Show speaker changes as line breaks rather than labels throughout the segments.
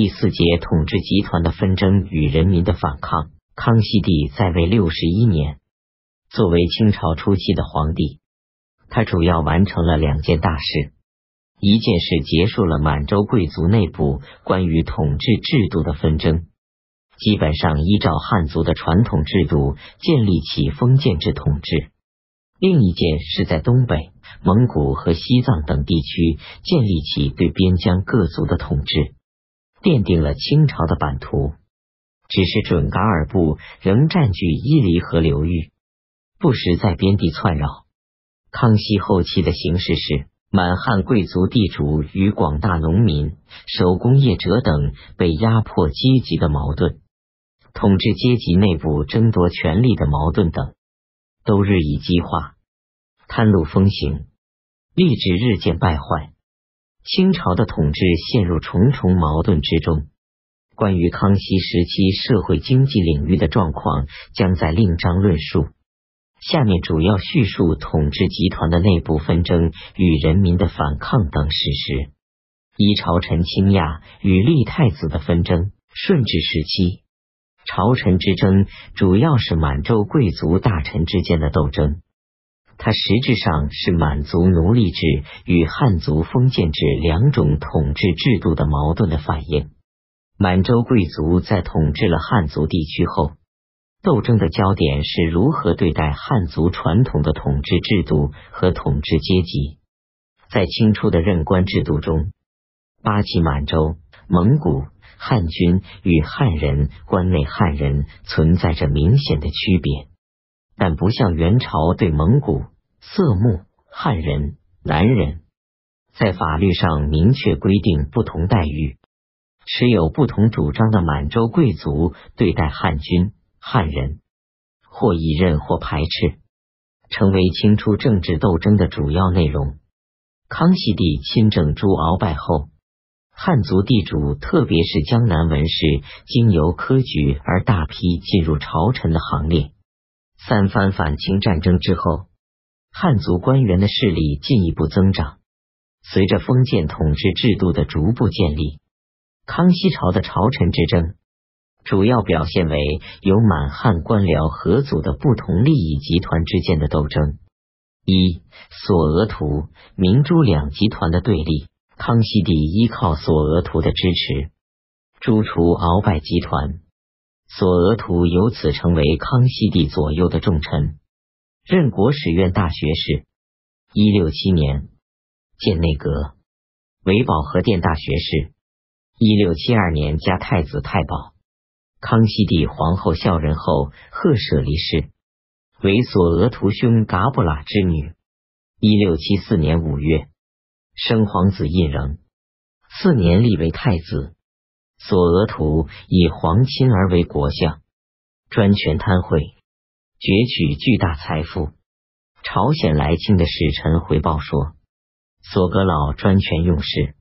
第四节统治集团的纷争与人民的反抗。康熙帝在位六十一年，作为清朝初期的皇帝，他主要完成了两件大事：一件是结束了满洲贵族内部关于统治制度的纷争，基本上依照汉族的传统制度建立起封建制统治；另一件是在东北、蒙古和西藏等地区建立起对边疆各族的统治，奠定了清朝的版图。只是准噶尔部仍占据伊犁河流域，不时在边地窜扰。康熙后期的形势是，满汉贵族地主与广大农民、手工业者等被压迫阶级的矛盾，统治阶级内部争夺权力的矛盾等，都日益激化，贪渎风行，吏治日渐败坏，清朝的统治陷入重重矛盾之中。关于康熙时期社会经济领域的状况，将在另章论述。下面主要叙述统治集团的内部纷争与人民的反抗等事实。一、朝臣倾轧与立太子的纷争。顺治时期，朝臣之争主要是满洲贵族大臣之间的斗争，它实质上是满族奴隶制与汉族封建制两种统治制度的矛盾的反应。满洲贵族在统治了汉族地区后，斗争的焦点是如何对待汉族传统的统治制度和统治阶级。在清初的任官制度中，八旗满洲、蒙古、汉军与汉人、关内汉人存在着明显的区别，但不像元朝对蒙古、色目、汉人、南人在法律上明确规定不同待遇。持有不同主张的满洲贵族对待汉军、汉人，或以任或排斥，成为清初政治斗争的主要内容。康熙帝亲政朱鳌拜后，汉族地主，特别是江南文士，经由科举而大批进入朝臣的行列。三番反清战争之后，汉族官员的势力进一步增长。随着封建统治制度的逐步建立。康熙朝的朝臣之争，主要表现为由满汉官僚合组的不同利益集团之间的斗争。一索额图、明珠两集团的对立。康熙帝依靠索额图的支持，诛除鳌拜集团。索额图由此成为康熙帝左右的重臣，任国史院大学士。一六七年，建内阁，为保和殿大学士。一六七二年，加太子太保。康熙帝皇后孝仁后，赫舍离氏，为索额图兄噶布拉之女。一六七四年五月，生皇子胤禛，次年立为太子。索额图以皇亲而为国相，专权贪贿，攫取巨大财富。朝鲜来清的使臣回报说，索阁老专权用事，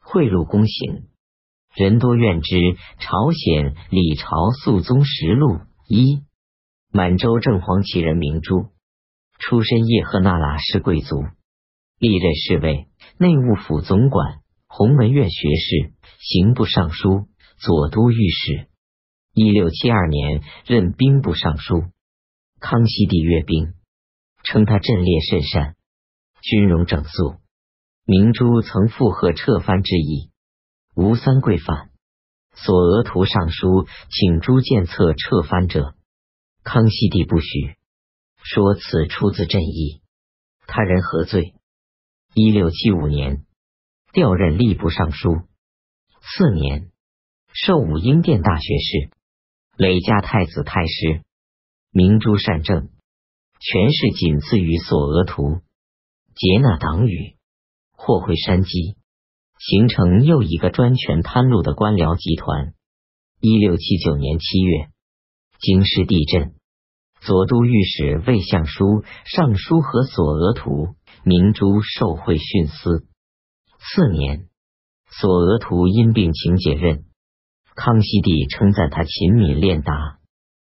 贿赂公行。人多怨之。朝鲜李朝肃宗实录一，满洲正黄旗人明珠，出身叶赫那拉氏贵族，历任侍卫、内务府总管、弘文院学士、刑部尚书、左都御史。一六七二年任兵部尚书。康熙帝阅兵，称他阵列甚善，军容整肃。明珠曾附和撤藩之意。吴三桂反，索额图上书请诸见策撤藩者，康熙帝不许，说此出自朕意。他人何罪？一六七五年调任吏部尚书，次年授武英殿大学士，累加太子太师。明珠善政，权势仅次于索额图，接纳党羽，获会山鸡。形成又一个专权贪禄的官僚集团。一六七九年七月，京师地震，左都御史魏相书、尚书和索额图、明珠受贿徇私。次年，索额图因病请解任，康熙帝称赞他勤敏练达，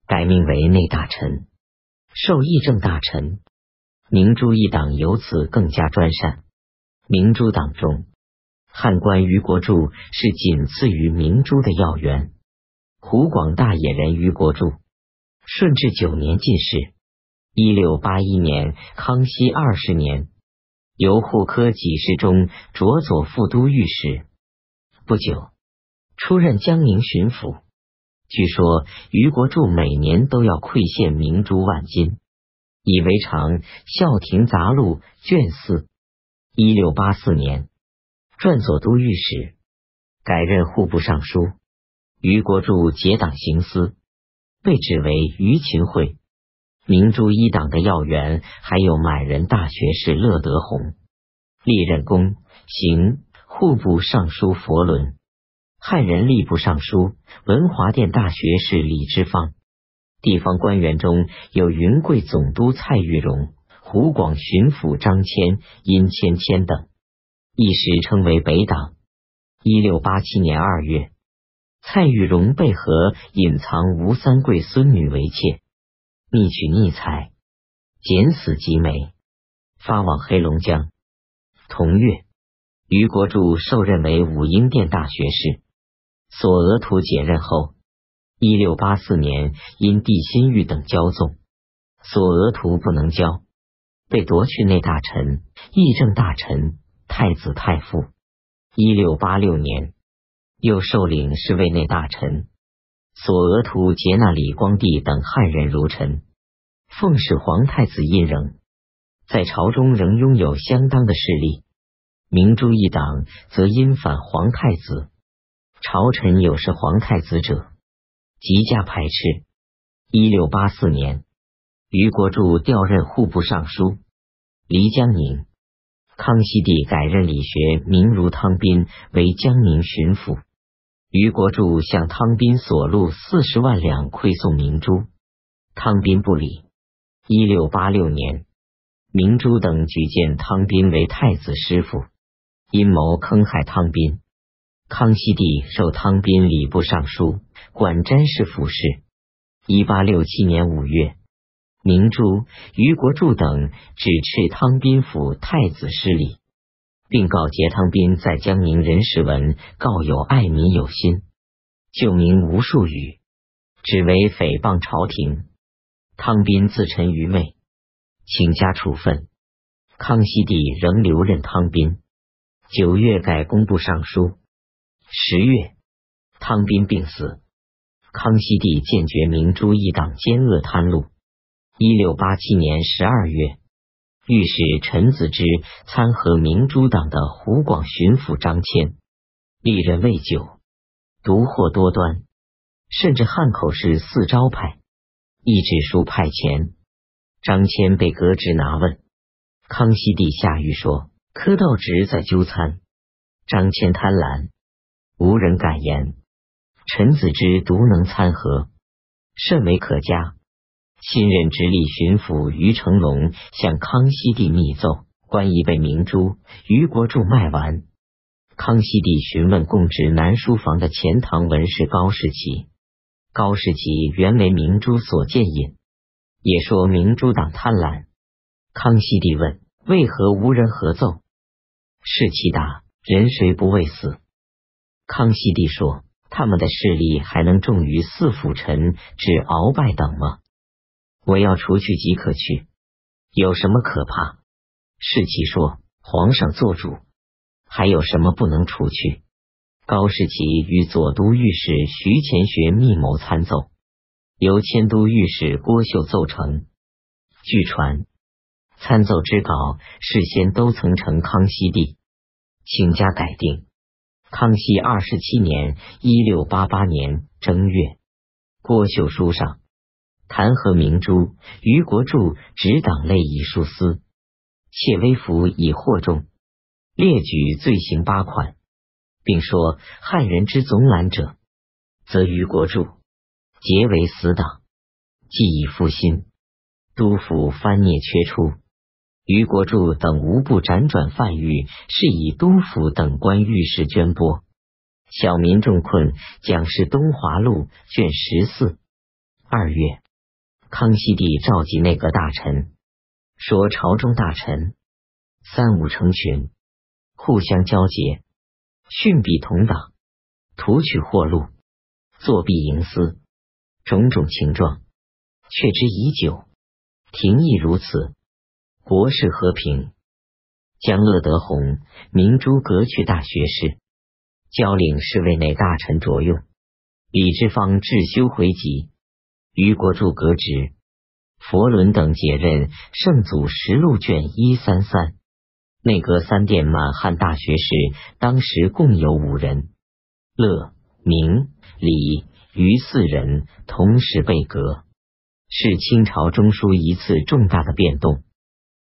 改名为内大臣，授议政大臣。明珠一党由此更加专擅。明珠党中。汉官于国柱是仅次于明珠的要员。湖广大野人于国柱，顺治九年进士。一六八一年，康熙二十年，由户科给事中着左副都御史。不久，出任江宁巡抚。据说于国柱每年都要馈献明珠万金，以为常。《孝廷杂录》卷四，一六八四年，转左都御史，改任户部尚书。于国柱结党行私，被指为于秦桧。明珠一党的要员还有满人大学士乐德宏，历任公、行、户部尚书佛伦。汉人吏部尚书、文华殿大学士李之芳，地方官员中有云贵总督蔡玉荣、湖广巡抚张谦、殷谦谦等，一时称为北党。一六八七年二月，蔡玉荣被和隐藏吴三桂孙女为妾，逆取逆财，减死及眉，发往黑龙江。同月，于国柱受任为武英殿大学士。索额图解任后，一六八四年因帝心玉等骄纵，索额图不能交，被夺去内大臣、议政大臣、太子太傅。一六八六年，又受领侍卫内大臣。索额图接纳李光地等汉人儒臣，奉使皇太子胤仍，在朝中仍拥有相当的势力。明珠一党则因反皇太子。朝臣有失皇太子者，极加排斥。一六八四年，于国柱调任户部尚书，离江宁。康熙帝改任理学名儒汤斌为江宁巡抚。于国柱向汤斌索录四十万两馈送明珠，汤斌不理。一六八六年，明珠等举荐汤斌为太子师傅，阴谋坑害汤斌。康熙帝授汤斌礼部尚书，管詹事府事。一八六七年五月，明珠、于国柱等指斥汤斌府太子失礼，并告诫汤斌在江宁人史文告有爱民有心，救民无数语，只为诽谤朝廷。汤斌自陈愚昧，请加处分。康熙帝仍留任汤斌。九月改工部尚书。十月，汤斌病死，康熙帝坚决明珠一党奸恶贪禄。一六八七年十二月，御史陈子之参合明珠党的湖广巡抚张骞，历任未久，独获多端，甚至汉口市四招派，一纸书派遣，张骞被革职拿问。康熙帝下谕说：科道直在纠参，张骞贪婪。无人敢言，陈子之独能参合，甚为可嘉。新任直隶巡抚于成龙向康熙帝密奏，官已被明珠、于国柱卖完。康熙帝询问供职南书房的钱塘文士高士奇，高士奇原为明珠所荐引，也说明珠党贪婪。康熙帝问：为何无人合奏？士奇答：人谁不畏死？康熙帝说：“他们的势力还能重于四辅臣至鳌拜等吗？我要除去即可去，有什么可怕？”世奇说：“皇上做主，还有什么不能除去？”高士奇与左都御史徐乾学密谋参奏，由迁都御史郭秀奏成。据传，参奏之稿事先都曾呈康熙帝，请加改定。康熙二十七年（一六八八年）正月，郭秀书上弹劾明珠、于国柱执党类以疏私，窃微服以惑众，列举罪行八款，并说汉人之总揽者，则于国柱结为死党，既已复心，督府翻孽缺出。于国柱等无不辗转贩狱，是以督府等官御史捐拨，小民众困。蒋氏东华录卷十四。二月，康熙帝召集内阁大臣，说朝中大臣三五成群，互相交结，训笔同党，图取货禄，作弊营私，种种情状，却之已久。廷议如此，国事和平。将乐德宏、明珠革去大学士，交领侍卫内大臣卓用，李之方治修回籍，于国柱革职，佛伦等解任圣祖实录卷一三三。内阁三殿满汉大学士，当时共有五人，乐、明、李、余四人同时被革，是清朝中枢一次重大的变动。